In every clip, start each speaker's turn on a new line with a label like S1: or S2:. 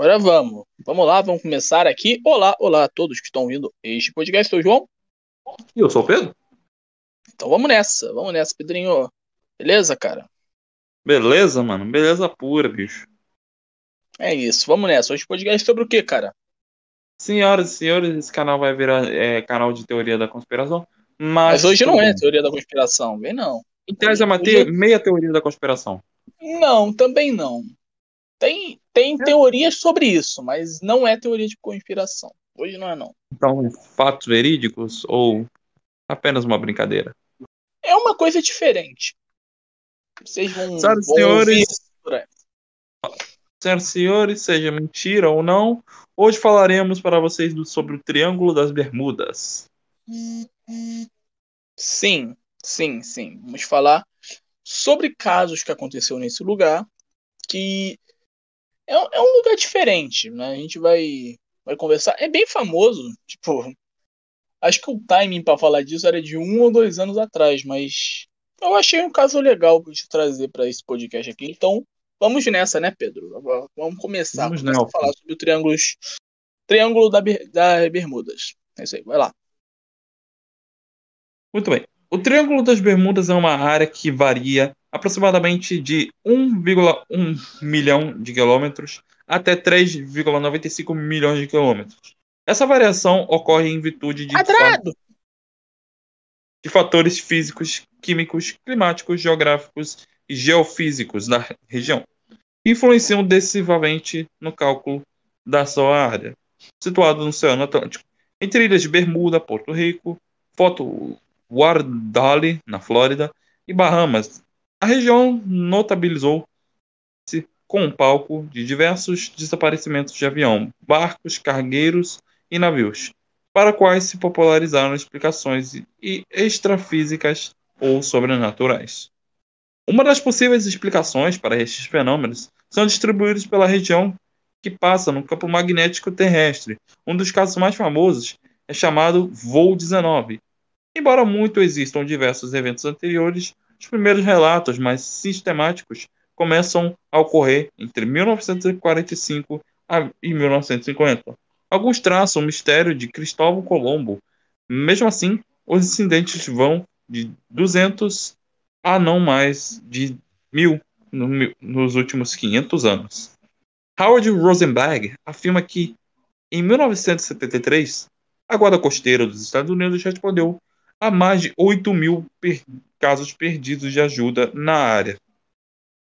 S1: Agora vamos. Vamos lá, vamos começar aqui. Olá, olá a todos que estão ouvindo este podcast. Eu sou o João.
S2: E eu sou o Pedro.
S1: Então vamos nessa, vamos nessa, Pedrinho. Beleza, cara?
S2: Beleza, mano. Beleza pura, bicho.
S1: É isso, vamos nessa. Hoje o podcast é sobre o que, cara?
S2: Senhoras e senhores, esse canal vai virar é, canal de teoria da conspiração.
S1: Mas
S2: Mas,
S1: hoje não é teoria da conspiração, vem não.
S2: Em tese é uma
S1: Hoje-
S2: te- meia teoria da conspiração.
S1: Não, também não. Tem, tem teorias sobre isso, mas não é teoria de conspiração. Hoje não é não.
S2: Então, fatos verídicos ou apenas uma brincadeira?
S1: É uma coisa diferente. Vocês vão,
S2: Senhoras e senhores. Senhoras e senhores, seja mentira ou não, hoje falaremos para vocês do- sobre o Triângulo das Bermudas.
S1: Sim, sim, sim. Vamos falar sobre casos que aconteceu nesse lugar, que é, um- é um lugar diferente, né? A gente vai, vai conversar. É bem famoso, tipo, acho que o timing para falar disso era de um ou dois anos atrás, mas eu achei um caso legal para te trazer para esse podcast aqui. Então, vamos nessa, né, Pedro? Vamos começar,
S2: Vamos
S1: começar a falar sobre o triângulos, triângulo da, da Bermudas. É isso aí, vai lá.
S2: Muito bem. O Triângulo das Bermudas é uma área que varia aproximadamente de 1,1 milhão de quilômetros até 3,95 milhões de quilômetros. Essa variação ocorre em virtude de, de fatores físicos, químicos, climáticos, geográficos e geofísicos da região, que influenciam decisivamente no cálculo da sua área, situado no Oceano Atlântico, entre ilhas de Bermuda, Porto Rico, Foto Wardale, na Flórida, e Bahamas. A região notabilizou-se com um palco de diversos desaparecimentos de avião, barcos, cargueiros e navios, para quais se popularizaram explicações e extrafísicas ou sobrenaturais. Uma das possíveis explicações para estes fenômenos são distribuídos pela região que passa no campo magnético terrestre. Um dos casos mais famosos é chamado Voo 19. Embora muito existam diversos eventos anteriores, os primeiros relatos mais sistemáticos começam a ocorrer entre 1945 a- e 1950. Alguns traçam o mistério de Cristóvão Colombo. Mesmo assim, os incidentes vão de 200 a não mais de 1000 no mi- nos últimos 500 anos. Howard Rosenberg afirma que, em 1973, a Guarda Costeira dos Estados Unidos respondeu a mais de 8 mil per- casos perdidos de ajuda na área,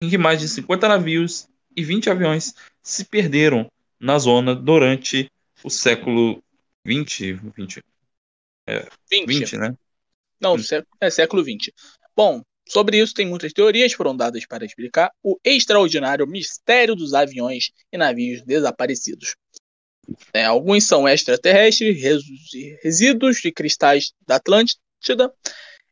S2: em que mais de 50 navios e 20 aviões se perderam na zona durante o século 20, 20,
S1: 20.
S2: 20 né?
S1: Não, é século XX. Bom, sobre isso tem muitas teorias foram dadas para explicar o extraordinário mistério dos aviões e navios desaparecidos. É, alguns são extraterrestres, resíduos de cristais da Atlântida,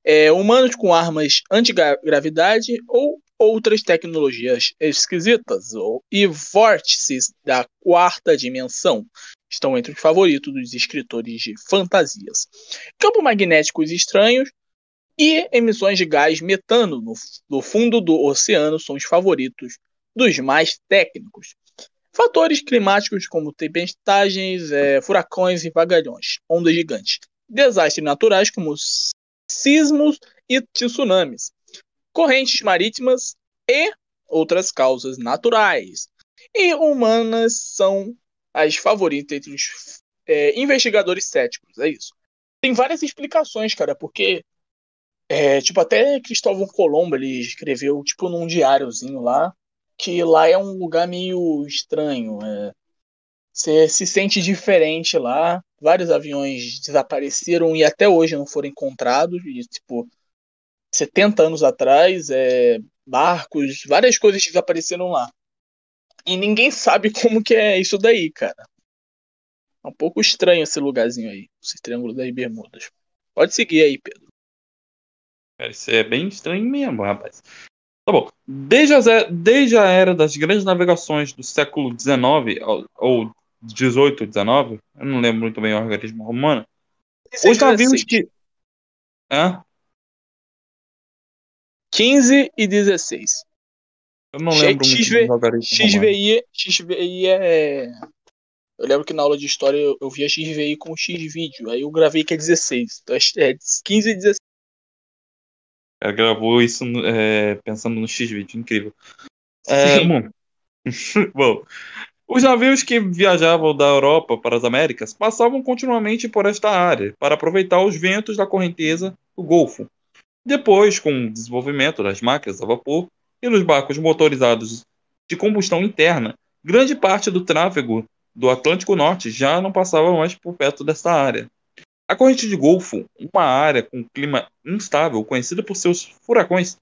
S1: é, humanos com armas antigravidade ou outras tecnologias esquisitas, ou, e vórtices da quarta dimensão estão entre os favoritos dos escritores de fantasias. Campos magnéticos estranhos e emissões de gás metano no, no fundo do oceano são os favoritos dos mais técnicos. Fatores climáticos como tempestades, eh, furacões e vagalhões, ondas gigantes. Desastres naturais como sismos e tsunamis. Correntes marítimas e outras causas naturais. E humanas são as favoritas entre os eh, investigadores céticos. É isso. Tem várias explicações, cara, porque é, tipo, até Cristóvão Colombo ele escreveu, tipo, num diáriozinho lá, que lá é um lugar meio estranho. é. Você se sente diferente lá. Vários aviões desapareceram e até hoje não foram encontrados. E, tipo, 70 anos atrás, é, barcos, várias coisas desapareceram lá. E ninguém sabe como que é isso daí, cara. É um pouco estranho esse lugarzinho aí, esse Triângulo das Bermudas. Pode seguir aí, Pedro.
S2: Cara, isso é bem estranho mesmo, rapaz. Tá bom. Desde a, desde a era das grandes navegações do século XIX, ou 18, 19, eu não lembro muito bem o organismo romano, os navios que. Hã?
S1: 15 e 16.
S2: Eu não lembro muito
S1: XV,
S2: algarismos romanos.
S1: XVI, XVI é. Eu lembro que na aula de história eu, eu via XVI com X vídeo, aí eu gravei que é 16. Então é 15 e 16.
S2: Ela gravou isso é, pensando no X-Vídeo, incrível. É, bom. bom, os navios que viajavam da Europa para as Américas passavam continuamente por esta área para aproveitar os ventos da correnteza do Golfo. Depois, com o desenvolvimento das máquinas a vapor e dos barcos motorizados de combustão interna, grande parte do tráfego do Atlântico Norte já não passava mais por perto desta área. A corrente de Golfo, uma área com clima instável conhecida por seus furacões,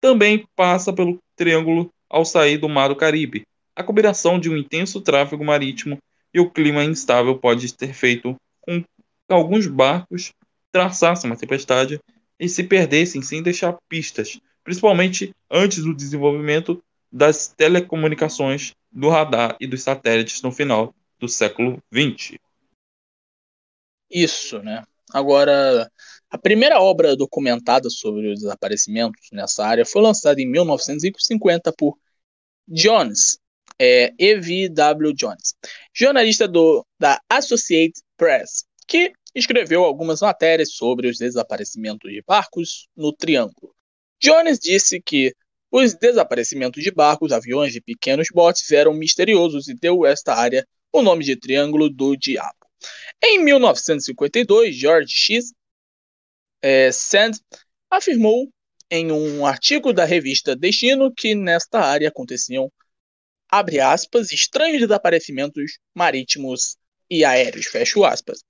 S2: também passa pelo triângulo ao sair do Mar do Caribe. A combinação de um intenso tráfego marítimo e o clima instável pode ter feito com que alguns barcos traçassem uma tempestade e se perdessem sem deixar pistas, principalmente antes do desenvolvimento das telecomunicações, do radar e dos satélites no final do século XX.
S1: Isso, né? Agora, a primeira obra documentada sobre os desaparecimentos nessa área foi lançada em 1950 por Jones, é, E.V.W. Jones, jornalista do, da Associated Press, que escreveu algumas matérias sobre os desaparecimentos de barcos no Triângulo. Jones disse que os desaparecimentos de barcos, aviões e pequenos botes eram misteriosos e deu esta área o nome de Triângulo do Diabo. Em 1952, George X. É, Sand afirmou em um artigo da revista Destino que nesta área aconteciam, abre aspas, estranhos desaparecimentos marítimos e aéreos, fecho aspas.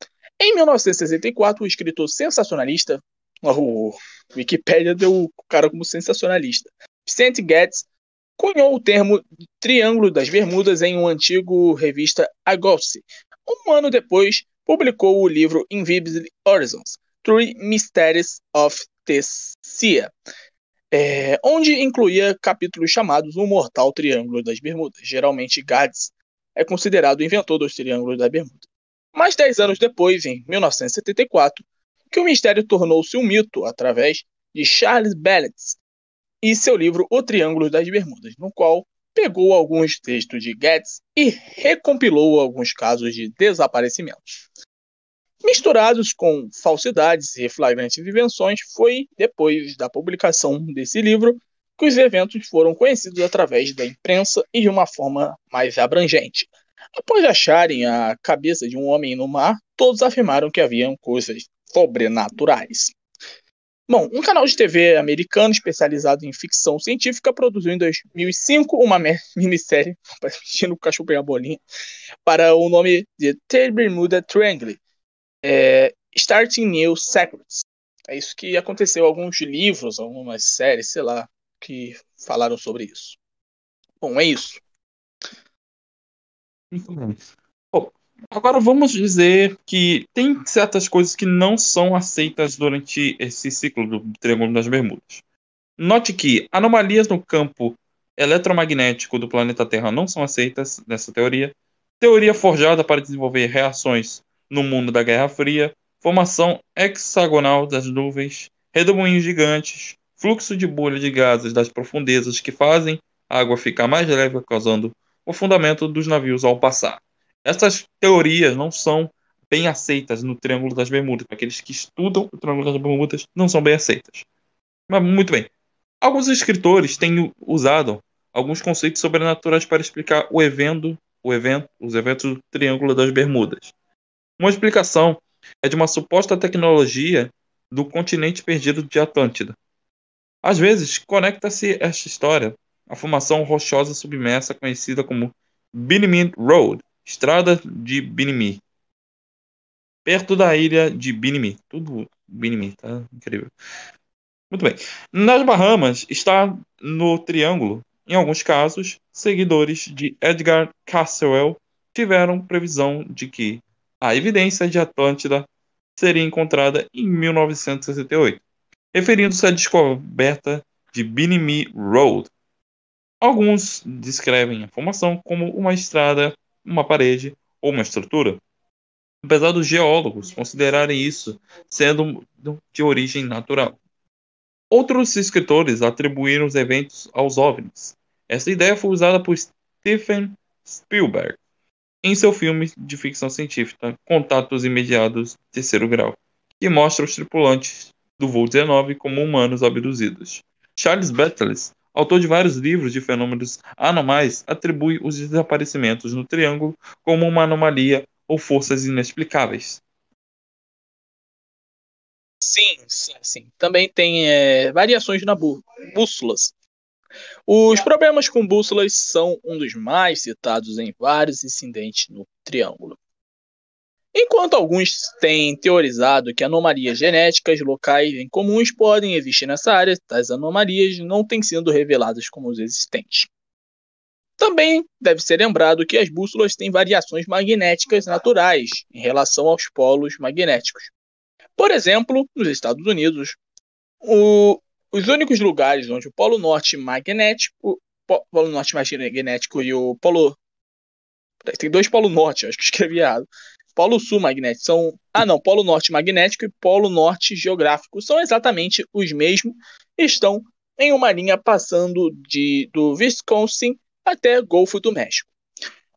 S1: Em 1964, o escritor sensacionalista, o Wikipedia deu o cara como sensacionalista, Vicente Guedes, cunhou o termo Triângulo das Bermudas em uma antiga revista Agossi. Um ano depois, publicou o livro Invisible Horizons, Three Mysteries of the Sea, é, onde incluía capítulos chamados O Mortal Triângulo das Bermudas. Geralmente, Gades é considerado o inventor dos Triângulos das Bermudas. Mais dez anos depois, em 1974, que o mistério tornou-se um mito através de Charles Bellets e seu livro O Triângulo das Bermudas, no qual pegou alguns textos de Guedes e recompilou alguns casos de desaparecimentos. Misturados com falsidades e flagrantes invenções, foi depois da publicação desse livro que os eventos foram conhecidos através da imprensa e de uma forma mais abrangente. Após acharem a cabeça de um homem no mar, todos afirmaram que haviam coisas sobrenaturais. Bom, um canal de TV americano especializado em ficção científica produziu em 2005 uma minissérie, assistindo o cachorro pegar bolinha, para o nome de The Bermuda Triangle, é, Starting New Secrets. É isso que aconteceu, alguns livros, algumas séries, sei lá, que falaram sobre isso. Bom, é isso.
S2: Bom, agora vamos dizer que tem certas coisas que não são aceitas durante esse ciclo do Triângulo das Bermudas. Note que anomalias no campo eletromagnético do planeta Terra não são aceitas nessa teoria. Teoria forjada para desenvolver reações no mundo da Guerra Fria, formação hexagonal das nuvens, redemoinhos gigantes, fluxo de bolha de gases das profundezas que fazem a água ficar mais leve, causando o fundamento dos navios ao passar. Essas teorias não são bem aceitas no Triângulo das Bermudas. Aqueles que estudam o Triângulo das Bermudas não são bem aceitas. Mas muito bem. Alguns escritores têm usado alguns conceitos sobrenaturais para explicar o evento, o evento, os eventos do Triângulo das Bermudas. Uma explicação é de uma suposta tecnologia do continente perdido de Atlântida. Às vezes, conecta-se esta história à formação rochosa submersa conhecida como Binimi Road, Estrada de Binimi, perto da ilha de Binimi. Tudo Binimi, tá incrível. Muito bem. Nas Bahamas está no Triângulo. Em alguns casos, seguidores de Edgar Caswell tiveram previsão de que a evidência de Atlântida seria encontrada em 1968, referindo-se à descoberta de Binimi Road. Alguns descrevem a formação como uma estrada, uma parede ou uma estrutura, apesar dos geólogos considerarem isso sendo de origem natural. Outros escritores atribuíram os eventos aos OVNIs, Essa ideia foi usada por Stephen Spielberg em seu filme de ficção científica Contatos Imediatos Terceiro Grau, que mostra os tripulantes do voo 19 como humanos abduzidos. Charles Battles, autor de vários livros de fenômenos anomais, atribui os desaparecimentos no Triângulo como uma anomalia ou forças inexplicáveis.
S1: Sim, sim, sim. Também tem é, variações na bú bússolas. Os problemas com bússolas são um dos mais citados em vários incidentes no Triângulo. Enquanto alguns têm teorizado que anomalias genéticas locais incomuns podem existir nessa área, tais anomalias não têm sido reveladas como existentes. Também deve ser lembrado que as bússolas têm variações magnéticas naturais em relação aos polos magnéticos. Por exemplo, nos Estados Unidos, o, os únicos lugares onde o polo norte magnético, polo norte magnético e o polo tem dois polo norte, acho que escrevi errado. Polo sul magnético são, ah não, polo norte magnético e polo norte geográfico são exatamente os mesmos, estão em uma linha passando de do Wisconsin até Golfo do México.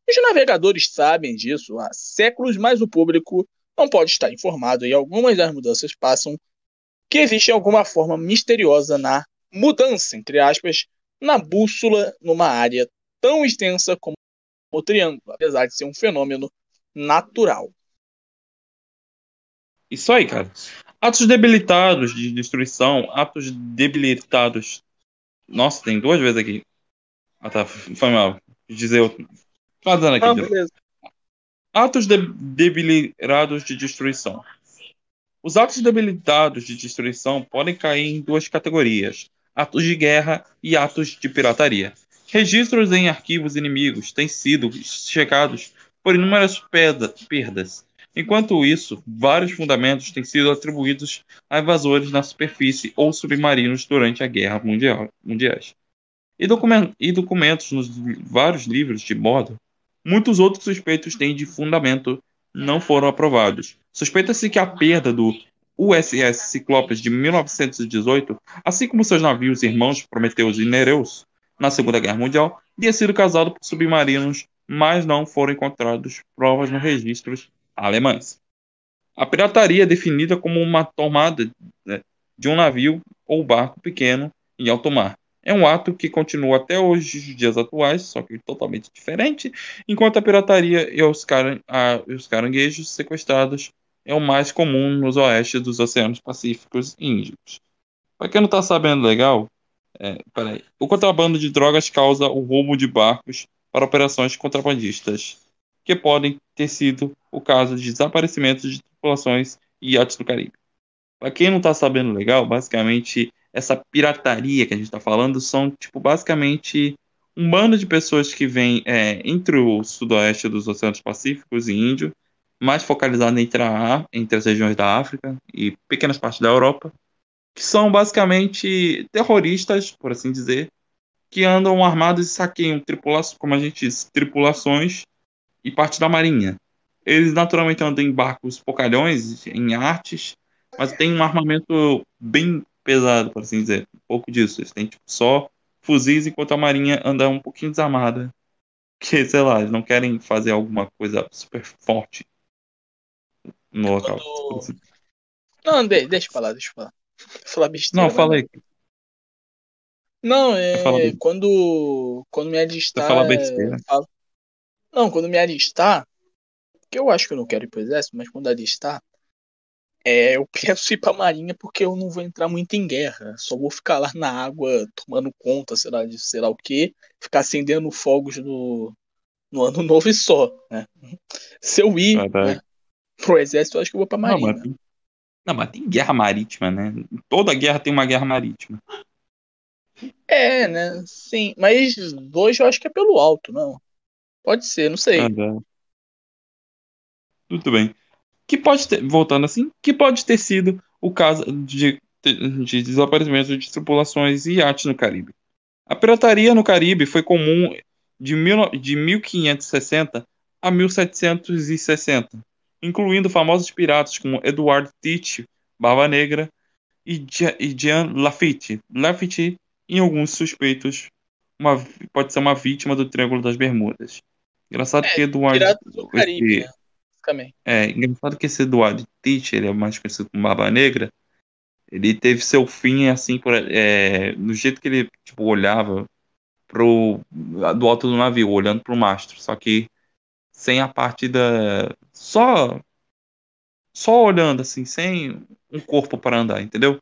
S1: Os navegadores sabem disso há séculos, mas o público não pode estar informado e algumas das mudanças passam que existe alguma forma misteriosa na mudança, entre aspas, na bússola numa área tão extensa como o triângulo, apesar de ser um fenômeno natural.
S2: Isso aí, cara. Atos debilitados de destruição, atos debilitados. Nossa, tem duas vezes aqui. Ah, tá. Foi mal. Dizer outro. Fazendo aqui. Ah, beleza. Atos de debilitados de destruição. Os atos debilitados de destruição podem cair em duas categorias: atos de guerra e atos de pirataria. Registros em arquivos inimigos têm sido checados por inúmeras perdas. Enquanto isso, vários fundamentos têm sido atribuídos a invasores na superfície ou submarinos durante a Guerra Mundial, Mundiais. E, document, e documentos nos vários livros de bordo, muitos outros suspeitos têm de fundamento não foram aprovados. Suspeita-se que a perda do USS Ciclopes de 1918, assim como seus navios irmãos Prometheus e Nereus, na Segunda Guerra Mundial, tenha sido causado por submarinos, mas não foram encontradas provas nos registros alemães. A pirataria é definida como uma tomada né, de um navio ou barco pequeno em alto mar, é um ato que continua até hoje, os dias atuais, só que totalmente diferente, enquanto a pirataria e os, caran a, os caranguejos sequestrados é o mais comum nos oestes dos oceanos pacíficos e índigos. Para quem não está sabendo legal, é, peraí. o contrabando de drogas causa o roubo de barcos para operações contrabandistas, que podem ter sido o caso de desaparecimento de tripulações e iates do Caribe. Para quem não está sabendo legal, basicamente essa pirataria que a gente está falando são, tipo, basicamente um bando de pessoas que vem é, entre o sudoeste dos Oceanos Pacíficos e Índio, mais focalizado entre, a, entre as regiões da África e pequenas partes da Europa, que são basicamente terroristas, por assim dizer, que andam armados e saqueiam tripulações, como a gente tripulações e parte da marinha. Eles naturalmente andam em barcos pocalhões, em artes, mas tem um armamento bem pesado, por assim dizer. Um pouco disso. Eles têm tipo, só fuzis enquanto a marinha anda um pouquinho desarmada. Que, sei lá, eles não querem fazer alguma coisa super forte no local.
S1: Assim. Não, de, deixa eu falar, deixa eu falar. falar besteira.
S2: Não, fala aí.
S1: Não, é. Quando, quando me alistar.
S2: Você fala besteira. Falo...
S1: Não, quando me alistar. Que eu acho que eu não quero ir pro exército, mas quando alistar, é, eu penso ir pra marinha porque eu não vou entrar muito em guerra. Só vou ficar lá na água tomando conta, sei lá, de sei lá o que, ficar acendendo fogos no, no ano novo e só. Né? Se eu ir né, pro exército, eu acho que eu vou pra marinha.
S2: Não mas, tem, não, mas tem guerra marítima, né? Toda guerra tem uma guerra marítima.
S1: É, né? Sim, mas hoje eu acho que é pelo alto, não. Pode ser, não sei.
S2: Tudo bem que pode ter, voltando assim, que pode ter sido o caso de, de desaparecimento de tripulações e iates no Caribe. A pirataria no Caribe foi comum de, mil, de 1560 a 1760, incluindo famosos piratas como Edward Teach, Barba Negra, e Jean Lafitte, Lafitte e alguns suspeitos uma, pode ser uma vítima do Triângulo das Bermudas. Engraçado
S1: É,
S2: que Eduardo.
S1: Piratas do Caribe,
S2: esse-
S1: né? Também.
S2: É, engraçado que esse Eduardo Teacher, ele é mais conhecido como Barba Negra, ele teve seu fim assim, por, é, no jeito que ele tipo, olhava pro, do alto do navio, olhando pro mastro, só que sem a parte da. Só. Só olhando assim, sem um corpo para andar, entendeu?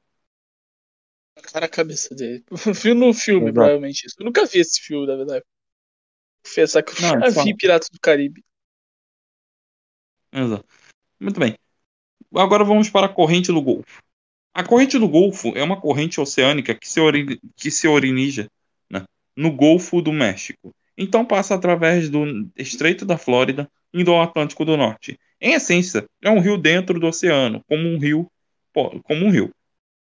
S1: Cara, a cabeça dele. Vi no filme,
S2: Exato.
S1: provavelmente isso. Eu nunca vi esse filme, na verdade. Confessar que eu
S2: Não,
S1: já
S2: só-
S1: vi Piratas do Caribe.
S2: Exato. Muito bem. Agora vamos para a corrente do Golfo. A corrente do Golfo é uma corrente oceânica que se, ori- que se origina né, no Golfo do México. Então passa através do Estreito da Flórida, indo ao Atlântico do Norte. Em essência, é um rio dentro do oceano, como um rio, como um rio.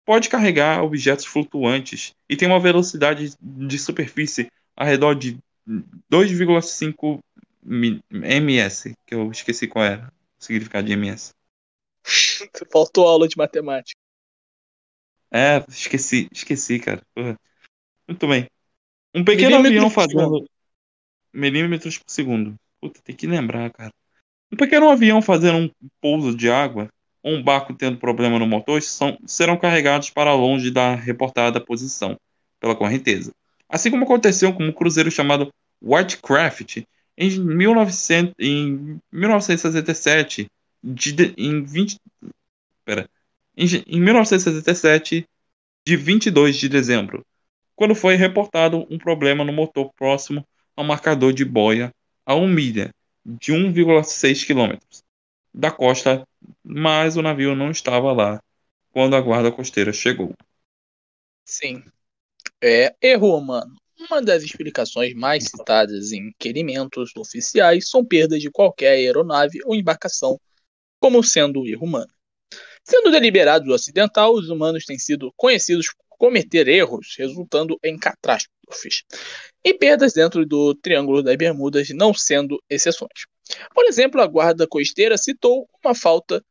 S2: Pode carregar objetos flutuantes e tem uma velocidade de superfície ao redor de 2,5 mi- ms, que eu esqueci qual era o significado de ms.
S1: Faltou aula de matemática.
S2: É, esqueci, esqueci, cara. Porra. Muito bem. Um pequeno avião fazendo milímetros por segundo. Puta, tem que lembrar, cara. Um pequeno avião fazendo um pouso de água ou um barco tendo problema no motor são, serão carregados para longe da reportada posição pela correnteza. Assim como aconteceu com um cruzeiro chamado Whitecraft em, 1900, em 1967, de, em 20, pera, em, em 1967, de 22 de dezembro, quando foi reportado um problema no motor próximo ao marcador de boia a 1 milha, de 1,6 quilômetros da costa, mas o navio não estava lá quando a guarda costeira chegou.
S1: Sim. É erro humano. Uma das explicações mais citadas em requerimentos oficiais são perdas de qualquer aeronave ou embarcação, como sendo erro humano. Sendo deliberado ou acidental, os humanos têm sido conhecidos por cometer erros, resultando em catástrofes. E perdas dentro do Triângulo das Bermudas não sendo exceções. Por exemplo, a guarda costeira citou uma falta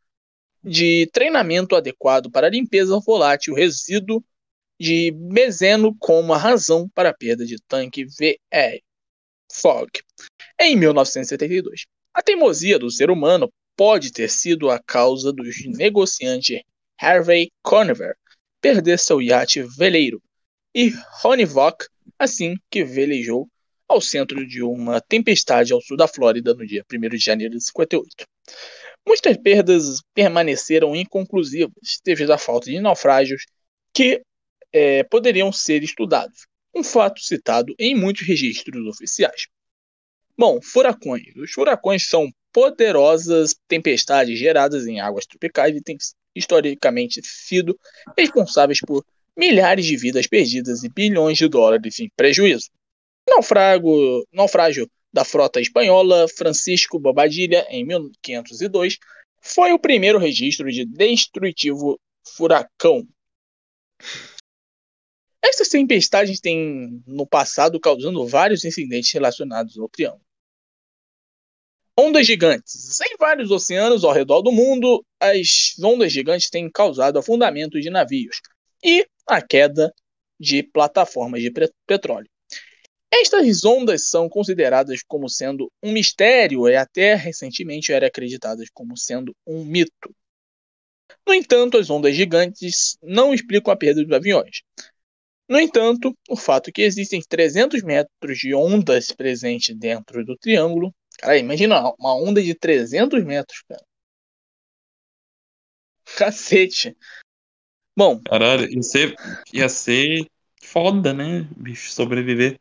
S1: de treinamento adequado para a limpeza volátil resíduo de Bezeno como a razão para a perda de tanque VR Fog em 1972. A teimosia do ser humano pode ter sido a causa dos negociantes Harvey Conover perder seu iate veleiro e Ronnie Vock assim que velejou ao centro de uma tempestade ao sul da Flórida no dia 1 de janeiro de 58. Muitas perdas permaneceram inconclusivas devido à falta de naufrágios que é, poderiam ser estudados, um fato citado em muitos registros oficiais. Bom, furacões. Os furacões são poderosas tempestades geradas em águas tropicais e têm historicamente sido responsáveis por milhares de vidas perdidas e bilhões de dólares em prejuízo. Naufrago, naufrágio da frota espanhola Francisco Bobadilla, em 1502, foi o primeiro registro de destrutivo furacão. Essas tempestades têm no passado causando vários incidentes relacionados ao triângulo. Ondas gigantes. Em vários oceanos ao redor do mundo, as ondas gigantes têm causado afundamento de navios e a queda de plataformas de petróleo. Estas ondas são consideradas como sendo um mistério e até recentemente eram acreditadas como sendo um mito. No entanto, as ondas gigantes não explicam a perda dos aviões. No entanto, o fato que existem 300 metros de ondas presentes dentro do triângulo. Cara, imagina uma onda de 300 metros, cara. Cacete. Bom,
S2: Caralho, ia ser, ia ser foda, né, bicho, sobreviver.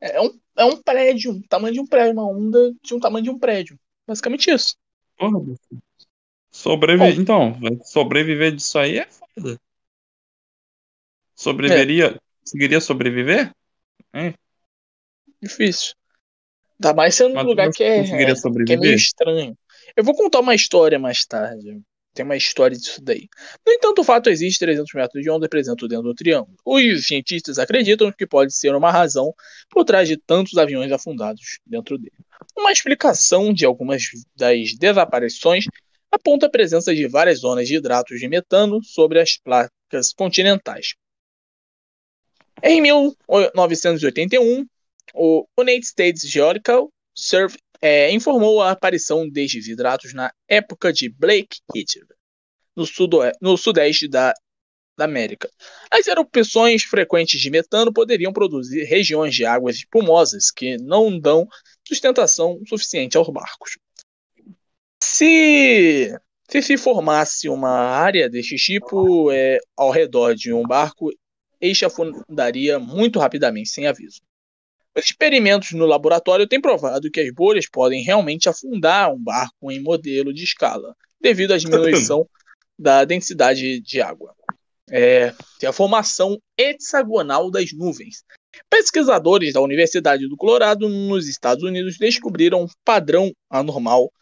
S1: é um, é um prédio, um tamanho de um prédio, uma onda de um tamanho de um prédio. Basicamente isso.
S2: Porra, bicho. Sobreviver. Então, sobreviver disso aí é foda. Sobreviveria. Conseguiria sobreviver?
S1: Difícil. Ainda mais sendo um lugar que é,
S2: conseguiria
S1: que é meio estranho. Eu vou contar uma história mais tarde. Tem uma história disso daí. No entanto, o fato existe 300 metros de onda presente dentro do triângulo. Os cientistas acreditam que pode ser uma razão por trás de tantos aviões afundados dentro dele. Uma explicação de algumas das desaparições aponta a presença de várias zonas de hidratos de metano sobre as placas continentais. Em 1981, o United States Geological Survey é, informou a aparição de desidratos na época de Blake Heat, no, no sudeste da, da América. As erupções frequentes de metano poderiam produzir regiões de águas espumosas que não dão sustentação suficiente aos barcos. Se se, se formasse uma área deste tipo é, ao redor de um barco, este afundaria muito rapidamente, sem aviso. Os experimentos no laboratório têm provado que as bolhas podem realmente afundar um barco em modelo de escala, devido à diminuição da densidade de água. É, a formação hexagonal das nuvens. Pesquisadores da Universidade do Colorado, nos Estados Unidos, descobriram um padrão anormal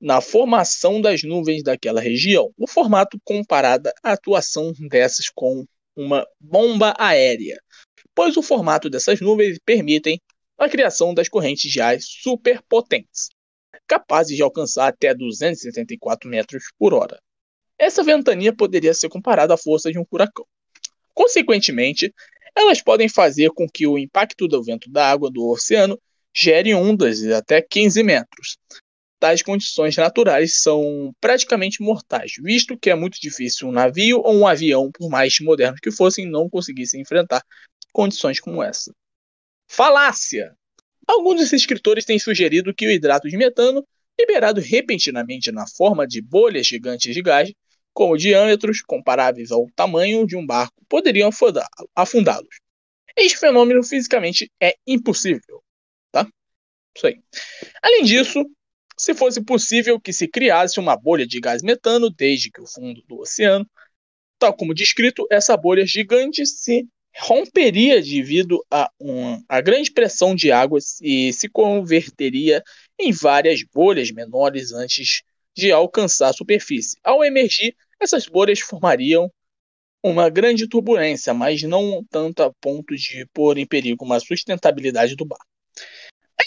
S1: na formação das nuvens daquela região. O formato comparado à atuação dessas com uma bomba aérea pois o formato dessas nuvens permitem a criação das correntes de ar superpotentes, capazes de alcançar até 274 metros por hora. Essa ventania poderia ser comparada à força de um furacão. Consequentemente, elas podem fazer com que o impacto do vento da água do oceano gere ondas de até 15 metros. Tais condições naturais são praticamente mortais, visto que é muito difícil um navio ou um avião, por mais modernos que fossem, não conseguissem enfrentar condições como essa. Falácia! Alguns dos escritores têm sugerido que o hidrato de metano, liberado repentinamente na forma de bolhas gigantes de gás, com diâmetros comparáveis ao tamanho de um barco, poderiam afundá-los. Este fenômeno fisicamente é impossível. Tá? Isso aí. Além disso, se fosse possível que se criasse uma bolha de gás metano desde que o fundo do oceano, tal como descrito, essa bolha gigante se romperia devido a uma a grande pressão de água e se converteria em várias bolhas menores antes de alcançar a superfície. Ao emergir, essas bolhas formariam uma grande turbulência, mas não tanto a ponto de pôr em perigo uma sustentabilidade do barco.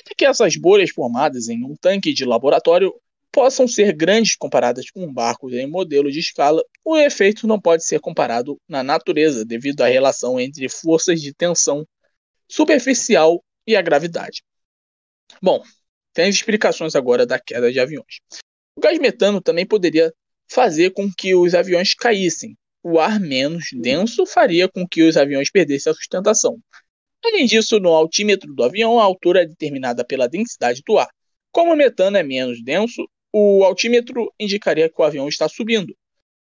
S1: Ainda que essas bolhas formadas em um tanque de laboratório possam ser grandes comparadas com um barco em modelo de escala, o efeito não pode ser comparado na natureza devido à relação entre forças de tensão superficial e a gravidade. Bom, tem explicações agora da queda de aviões. O gás metano também poderia fazer com que os aviões caíssem. O ar menos denso faria com que os aviões perdessem a sustentação. Além disso, no altímetro do avião, a altura é determinada pela densidade do ar. Como o metano é menos denso, o altímetro indicaria que o avião está subindo.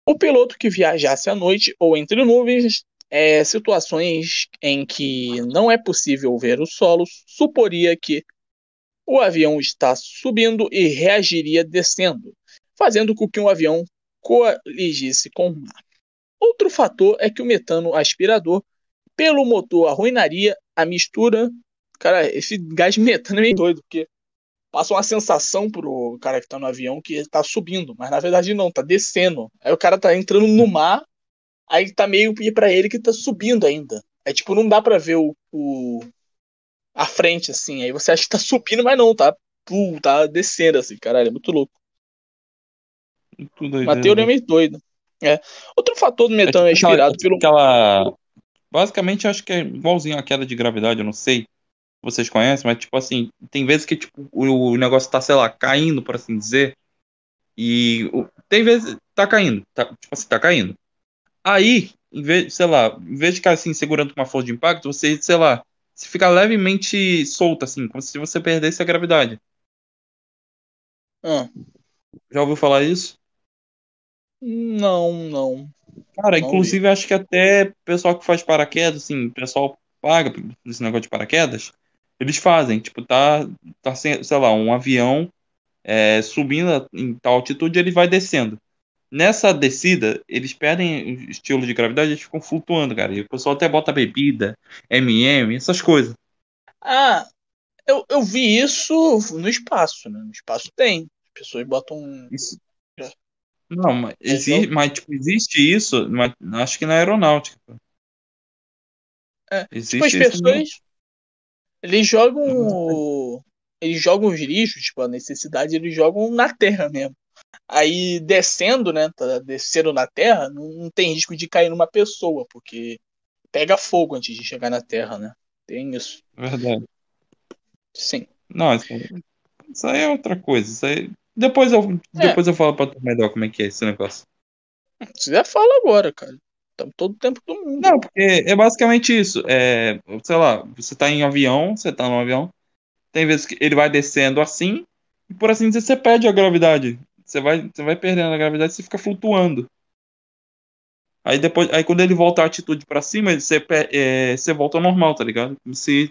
S1: O piloto que viajasse à noite ou entre nuvens, é, situações em que não é possível ver o solo, suporia que o avião está subindo e reagiria descendo, fazendo com que o avião coligisse com o mar. Outro fator é que o metano aspirador pelo motor arruinaria a mistura. Cara, esse gás metano é meio doido, porque passa uma sensação pro cara que tá no avião que ele tá subindo, mas na verdade não, tá descendo. Aí o cara tá entrando no mar, aí tá meio para ele que tá subindo ainda. É tipo, não dá para ver o, o, a frente assim. Aí você acha que tá subindo, mas não, tá, uh, tá descendo assim, caralho, é muito louco. Muito Uma teoria meio doida. É. Outro fator do metano é, tipo é inspirado
S2: aquela, pelo. Aquela... Basicamente, acho que é igualzinho à queda de gravidade, eu não sei vocês conhecem, mas tipo assim, tem vezes que tipo, o, negócio tá, sei lá, caindo, por assim dizer. E tem vezes tá caindo, tá, tipo assim, tá caindo. Aí, em vez, sei lá, em vez de ficar assim segurando uma força de impacto, você, sei lá, se fica levemente solto assim, como se você perdesse a gravidade.
S1: Ah.
S2: Já ouviu falar isso?
S1: Não, não.
S2: Cara, não inclusive acho que até pessoal que faz paraquedas, assim, pessoal paga esse negócio de paraquedas, eles fazem, tipo, tá, tá sei lá, um avião é, subindo em tal altitude, ele vai descendo. Nessa descida, eles perdem o estilo de gravidade, eles ficam flutuando, cara. E o pessoal até bota bebida, MM, essas coisas.
S1: Ah, eu, eu vi isso no espaço, né? No espaço tem. As pessoas botam.
S2: Isso. Não, mas, é, existe, mas tipo, existe isso, mas acho que na aeronáutica.
S1: É, existe tipo, as pessoas. Eles jogam. Eles jogam os lixos, tipo, a necessidade, eles jogam na terra mesmo. Aí descendo, né? Tá descendo na terra, não, não tem risco de cair numa pessoa, porque pega fogo antes de chegar na Terra, né? Tem isso.
S2: Verdade.
S1: Sim.
S2: Não, isso, isso aí é outra coisa. Isso aí... Depois eu,
S1: É.
S2: depois eu falo pra tu melhor como é que é esse negócio.
S1: Se quiser, fala agora, cara. Estamos todo o tempo do mundo.
S2: Não, porque é basicamente isso. É, sei lá, você tá em avião, você tá no avião, tem vezes que ele vai descendo assim, e por assim dizer, você perde a gravidade. Você vai, você vai perdendo a gravidade, você fica flutuando. Aí depois, aí quando ele volta a altitude pra cima, você, é, você volta ao normal, tá ligado? Como se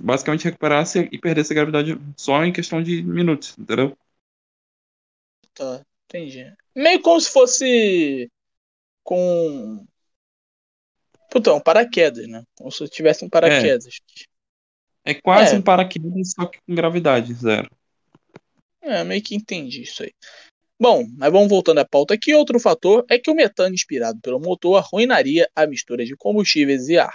S2: basicamente recuperasse e perdesse a gravidade só em questão de minutos, entendeu?
S1: Tá, entendi. Meio como se fosse com. Putão, paraquedas, né? Como se tivesse um paraquedas.
S2: É quase
S1: É.
S2: um paraquedas, só que com gravidade zero.
S1: É, meio que entendi isso aí. Bom, mas vamos voltando à pauta aqui. Outro fator é que o metano inspirado pelo motor arruinaria a mistura de combustíveis e ar.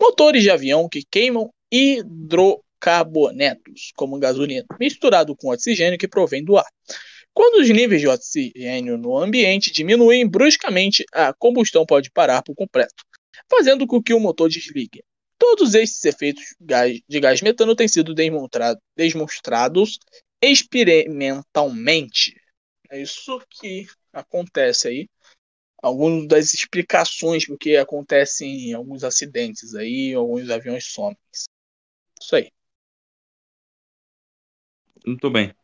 S1: Motores de avião que queimam hidrocarbonetos, como gasolina, misturado com oxigênio que provém do ar. Quando os níveis de oxigênio no ambiente diminuem bruscamente, a combustão pode parar por completo, fazendo com que o motor desligue. Todos esses efeitos de gás metano têm sido demonstrado- demonstrados experimentalmente. É isso que acontece aí. Algumas das explicações do que acontece em alguns acidentes aí, alguns aviões somem. Isso aí.
S2: Muito bem.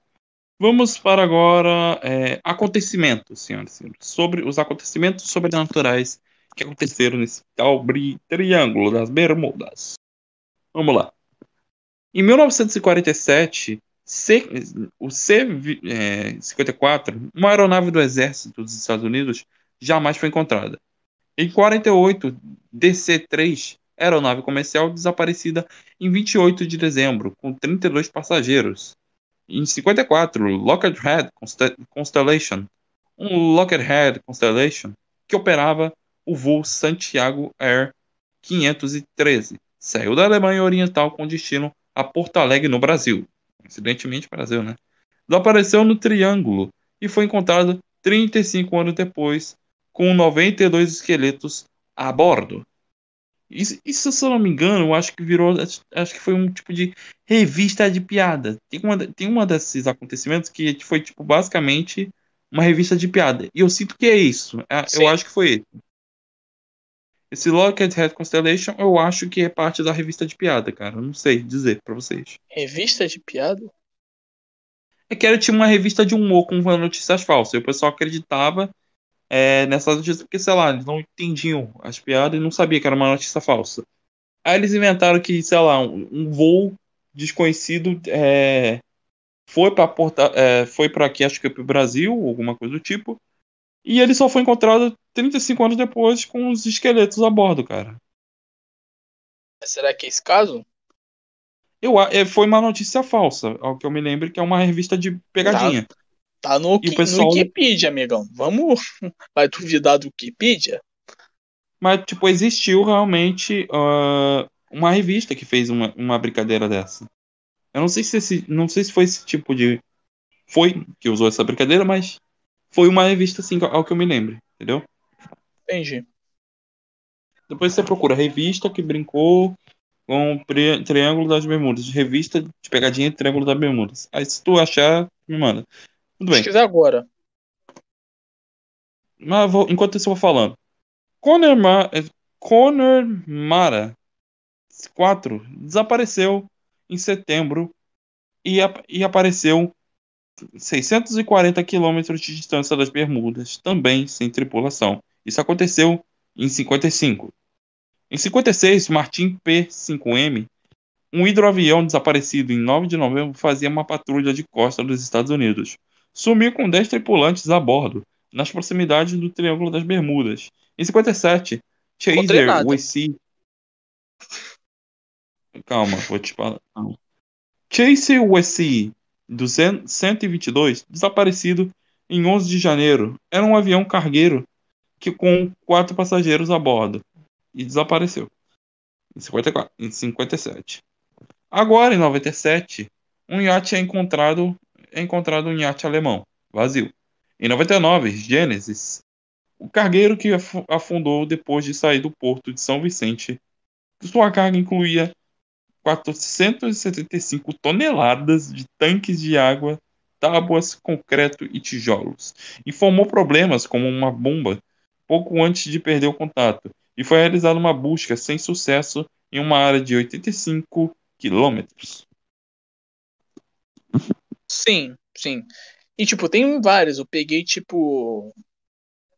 S2: Vamos para agora é, acontecimentos, senhoras e senhores. Sobre os acontecimentos sobrenaturais que aconteceram nesse tal triângulo das Bermudas. Vamos lá. Em 1947, C- o C-54, uma aeronave do exército dos Estados Unidos, jamais foi encontrada. Em 48, DC-3, aeronave comercial desaparecida em 28 de dezembro, com 32 passageiros. Em 54, Lockheed Conste- Constellation, um Lockheed Constellation que operava o voo Santiago Air 513, saiu da Alemanha Oriental com destino a Porto Alegre, no Brasil. Coincidentemente, Brasil, né? Desapareceu no Triângulo e foi encontrado 35 anos depois, com 92 esqueletos a bordo. Isso, isso, se eu não me engano, eu acho que virou. Acho que foi um tipo de revista de piada. Tem uma, tem uma desses acontecimentos que foi, tipo, basicamente uma revista de piada. E eu sinto que é isso. É,
S1: Sim.
S2: Eu acho que foi esse. Esse Lockheed Head Constellation, eu acho que é parte da revista de piada, cara. Eu não sei dizer pra vocês.
S1: Revista de piada?
S2: É que era tipo uma revista de humor com notícias falsas. E o pessoal acreditava é, nessas notícias porque, sei lá, eles não entendiam as piadas e não sabia que era uma notícia falsa. Aí eles inventaram que, sei lá, um, um voo desconhecido é, foi para Porta, é, foi para aqui, acho que pro Brasil, alguma coisa do tipo. E ele só foi encontrado 35 anos depois com os esqueletos a bordo, cara.
S1: Será que é esse caso?
S2: Eu, é, foi uma notícia falsa, ao que eu me lembro, que é uma revista de pegadinha.
S1: Tá no,
S2: E pessoal-
S1: no Wikipedia, amigão. Vamos. Vai duvidar do Wikipedia?
S2: Mas, tipo, existiu realmente ah, uma revista que fez uma, uma brincadeira dessa. Eu não sei se esse, não sei se foi esse tipo de. Foi que usou essa brincadeira, mas foi uma revista, assim, ao que eu me lembro, entendeu?
S1: Entendi.
S2: Depois você procura revista que brincou com Triângulo das Bermudas. Revista de pegadinha Triângulo das Bermudas. Aí se tu achar, me manda. Tudo bem.
S1: Pesquisar agora.
S2: Mas vou- enquanto isso eu vou falando. Conor, Ma eh, Conor Mara 4 desapareceu em setembro e, ap- e apareceu 640 quilômetros de distância das Bermudas, também sem tripulação. Isso aconteceu em 55. Em 56, Martin P-5M, um hidroavião desaparecido em 9 de novembro, fazia uma patrulha de costa dos Estados Unidos. Sumiu com 10 tripulantes a bordo, nas proximidades do Triângulo das Bermudas. Em 57,
S1: Encontrei
S2: Chaser. Wessy. Calma, vou te falar. calma. Chaser do 122, desaparecido em 11 de janeiro. Era um avião cargueiro que com quatro passageiros a bordo e desapareceu. Em, 54, em 57. Agora, em 97, um iate é encontrado, é encontrado um iate alemão, vazio. Em 99, Genesis, o cargueiro que afundou depois de sair do porto de São Vicente. Sua carga incluía 475 toneladas de tanques de água, tábuas, concreto e tijolos. Informou problemas como uma bomba pouco antes de perder o contato, e foi realizada uma busca sem sucesso em uma área de 85 quilômetros.
S1: Sim, sim. E tipo, tem vários. Eu peguei, tipo.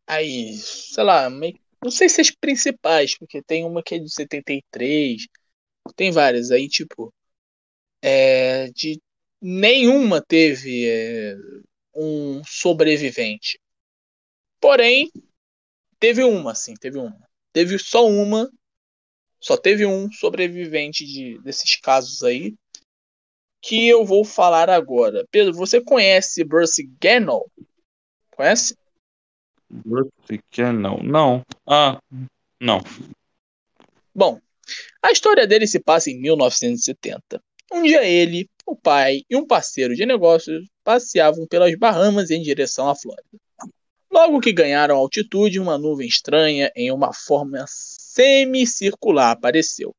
S1: Aí, sei lá, não sei se as principais, porque tem uma que é de 73, tem várias. Aí, tipo, é, de nenhuma teve é, um sobrevivente. Porém, teve uma, sim, teve uma. Teve só uma, só teve um sobrevivente de, desses casos aí, que eu vou falar agora. Pedro, você conhece Bruce Gannell? Conhece?
S2: Bruce Gannell, não. Ah, não.
S1: Bom, a história dele se passa em 1970. Um dia ele, o pai e um parceiro de negócios passeavam pelas Bahamas em direção à Flórida. Logo que ganharam altitude, uma nuvem estranha em uma forma semicircular apareceu.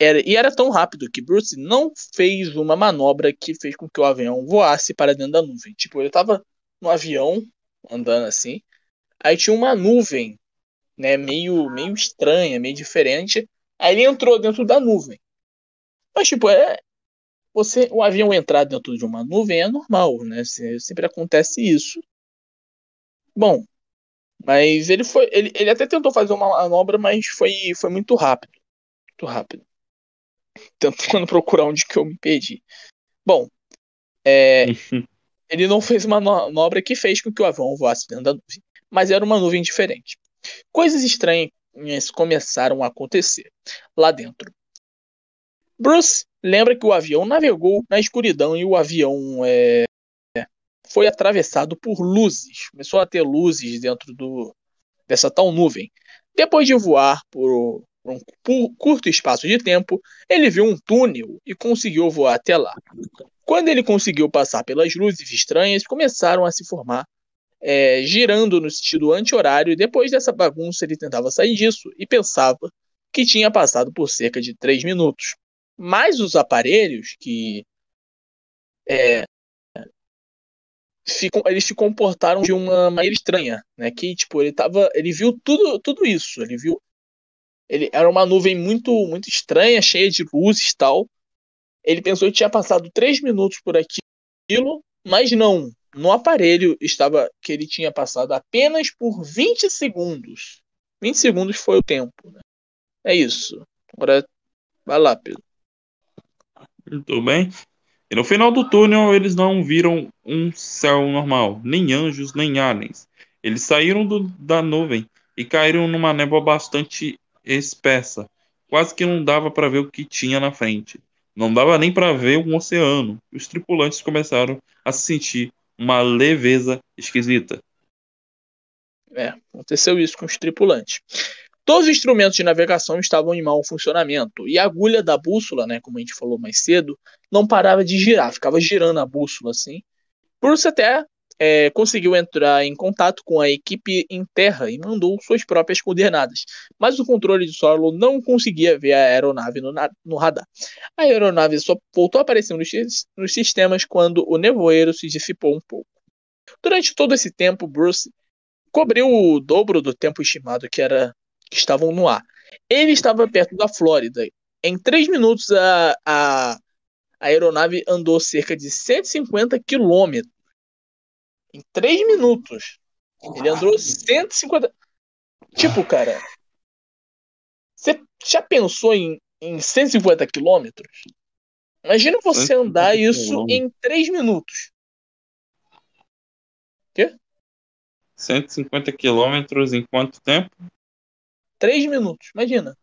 S1: Era, e era tão rápido que Bruce não fez uma manobra que fez com que o avião voasse para dentro da nuvem. Tipo, ele estava no avião, andando assim, aí tinha uma nuvem né, meio, meio estranha, meio diferente. Aí ele entrou dentro da nuvem. Mas, tipo, é. Você, o avião entrar dentro de uma nuvem é normal, né? Sempre acontece isso. Bom, mas ele foi. Ele, ele até tentou fazer uma manobra, mas foi, foi muito rápido. Muito rápido. Tentando procurar onde que eu me perdi. Bom, é, ele não fez uma manobra que fez com que o avião voasse dentro da nuvem. Mas era uma nuvem diferente. Coisas estranhas começaram a acontecer lá dentro. Bruce lembra que o avião navegou na escuridão e o avião é, foi atravessado por luzes. Começou a ter luzes dentro do, dessa tal nuvem. Depois de voar por, por um curto espaço de tempo, ele viu um túnel e conseguiu voar até lá. Quando ele conseguiu passar pelas luzes estranhas, começaram a se formar é, girando no sentido anti-horário, depois dessa bagunça ele tentava sair disso e pensava que tinha passado por cerca de 3 minutos. Mas os aparelhos que é, ficam, eles se comportaram de uma maneira estranha, né? Que tipo ele tava, ele viu tudo, tudo isso, ele viu, ele era uma nuvem muito, muito estranha, cheia de luzes tal. Ele pensou que tinha passado três minutos por aquilo, mas não no aparelho estava que ele tinha passado apenas por 20 segundos. 20 segundos foi o tempo. Né? É isso. Agora, vai lá, Pedro.
S2: Tudo bem? E no final do túnel, eles não viram um céu normal, nem anjos, nem aliens. Eles saíram do, da nuvem e caíram numa névoa bastante espessa. Quase que não dava para ver o que tinha na frente. Não dava nem para ver um oceano. Os tripulantes começaram a se sentir uma leveza esquisita.
S1: É, aconteceu isso com os tripulantes. Todos os instrumentos de navegação estavam em mau funcionamento e a agulha da bússola, né, como a gente falou mais cedo, não parava de girar, ficava girando a bússola assim. Bruce até é, conseguiu entrar em contato com a equipe em terra e mandou suas próprias coordenadas, mas o controle de solo não conseguia ver a aeronave no, no radar. A aeronave só voltou a aparecer nos, nos sistemas quando o nevoeiro se dissipou um pouco. Durante todo esse tempo, Bruce cobriu o dobro do tempo estimado que era que estavam no ar. Ele estava perto da Flórida. Em três minutos, a, a, a aeronave andou cerca de 150 quilômetros em 3 minutos. Ele andou 150. Tipo, cara. Você já pensou em, em 150 quilômetros? Imagina você andar isso em 3 minutos. Quê?
S2: 150 quilômetros em quanto tempo?
S1: 3 minutos, imagina.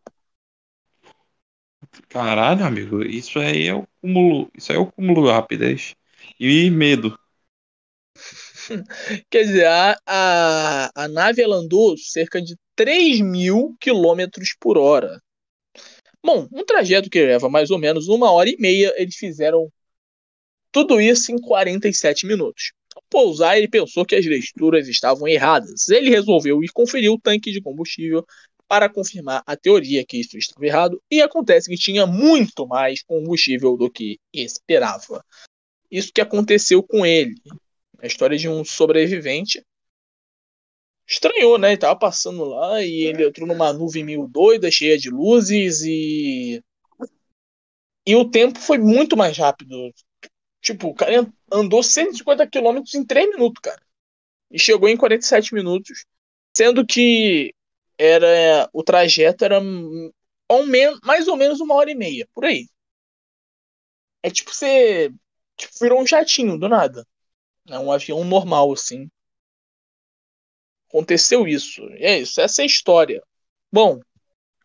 S2: Caralho, amigo, isso aí é o cúmulo. Isso aí é o cúmulo rapidez. E medo.
S1: Quer dizer, a, a, a nave ela andou cerca de 3 mil quilômetros por hora. Bom, um trajeto que leva mais ou menos uma hora e meia, eles fizeram tudo isso em 47 minutos. pousar, ele pensou que as leituras estavam erradas. Ele resolveu ir conferir o tanque de combustível para confirmar a teoria que isso estava errado, e acontece que tinha muito mais combustível do que esperava. Isso que aconteceu com ele. A história de um sobrevivente. Estranhou, né? Ele tava passando lá e ele entrou numa nuvem meio doida, cheia de luzes e. E o tempo foi muito mais rápido. Tipo, o cara andou 150 km em 3 minutos, cara. E chegou em 47 minutos. Sendo que era o trajeto era ao menos, mais ou menos uma hora e meia, por aí. É tipo você tipo, virou um jatinho do nada. É um avião normal, assim. Aconteceu isso. E é isso, essa é a história. Bom,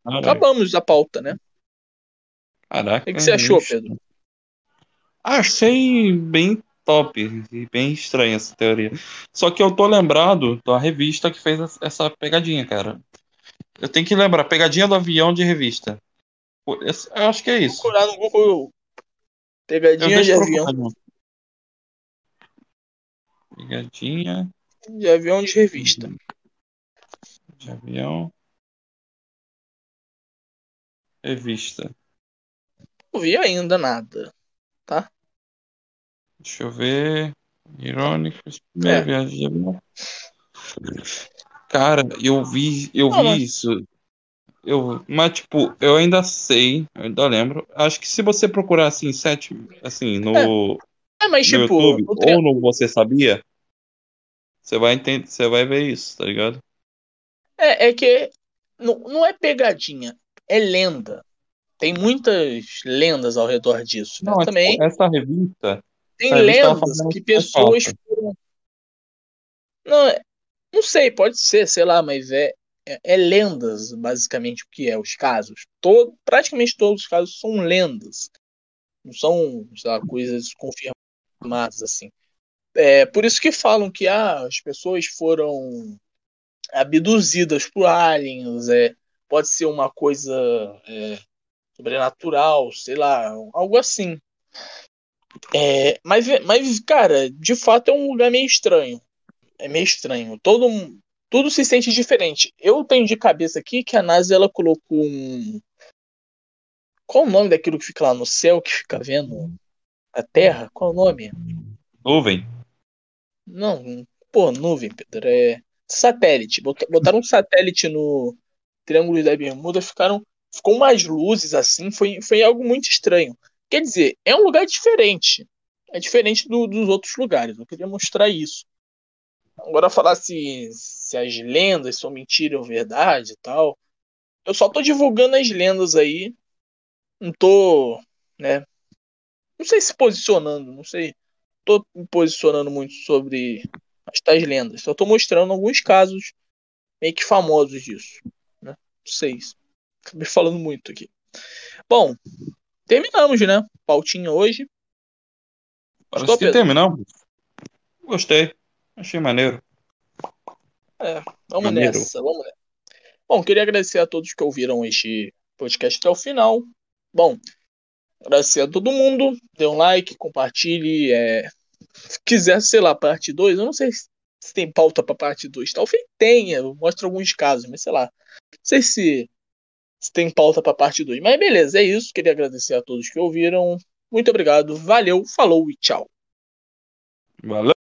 S1: Caraca. acabamos a pauta, né?
S2: Caraca.
S1: O que, você achou, Pedro?
S2: Achei bem top e bem estranha essa teoria. Só que eu tô lembrado da revista que fez essa pegadinha, cara. Eu tenho que lembrar, pegadinha do avião de revista. Eu acho que é isso.
S1: Procurar no Google. Pegadinha de avião.
S2: Pegadinha.
S1: De avião de revista.
S2: De avião. Revista.
S1: Não vi ainda nada. Tá?
S2: Deixa eu ver. Irônicos. Primeira é. viagem de avião. Cara, eu vi, eu vi mas... isso. Eu, mas tipo, eu ainda sei, eu ainda lembro. Acho que se você procurar assim, sete, assim, no, é.
S1: É, mas,
S2: no
S1: tipo,
S2: YouTube, ou no Você Sabia, você vai entender, você vai ver isso, tá ligado?
S1: É, é que não, não é pegadinha, é lenda. Tem muitas lendas ao redor disso. Né? Não, Também
S2: essa revista.
S1: Tem essa lendas que pessoas foram. Não, é, não sei, pode ser, sei lá, mas é, é, é, lendas, basicamente, o que é os casos. Todo, praticamente todos os casos são lendas. Não são lá, coisas confirmadas, assim. É, por isso que falam que ah, as pessoas foram abduzidas por aliens, é, pode ser uma coisa é, sobrenatural, sei lá, algo assim. É, mas, mas, cara, de fato é um lugar meio estranho é meio estranho. Todo tudo se sente diferente. Eu tenho de cabeça aqui que a NASA ela colocou um qual o nome daquilo que fica lá no céu que fica vendo a Terra? Qual o nome?
S2: Nuvem.
S1: Não, pô, nuvem, Pedro, é satélite. Botaram um satélite no Triângulo da Bermuda, ficaram ficou mais luzes assim, foi, foi algo muito estranho. Quer dizer, é um lugar diferente. É diferente do, dos outros lugares. Eu queria mostrar isso. Agora falar se, se as lendas são mentira ou verdade e tal. Eu só tô divulgando as lendas aí. Não tô, né? Não sei se posicionando, não sei. Tô me posicionando muito sobre as tais lendas. Só tô mostrando alguns casos meio que famosos disso. Né? Não sei. Acabei falando muito aqui. Bom, terminamos, né? Pautinha hoje.
S2: Parece que terminamos. Gostei. Achei maneiro.
S1: É, vamos maneiro. nessa, vamos nessa. Bom, queria agradecer a todos que ouviram este podcast até o final. Bom, agradecer a todo mundo. Dê um like, compartilhe. É... Se quiser, sei lá, parte 2, eu não sei se tem pauta para parte 2. Talvez tenha, eu mostro alguns casos, mas sei lá. Não sei se, se tem pauta para parte 2. Mas beleza, é isso. Queria agradecer a todos que ouviram. Muito obrigado, valeu, falou e tchau.
S2: Valeu!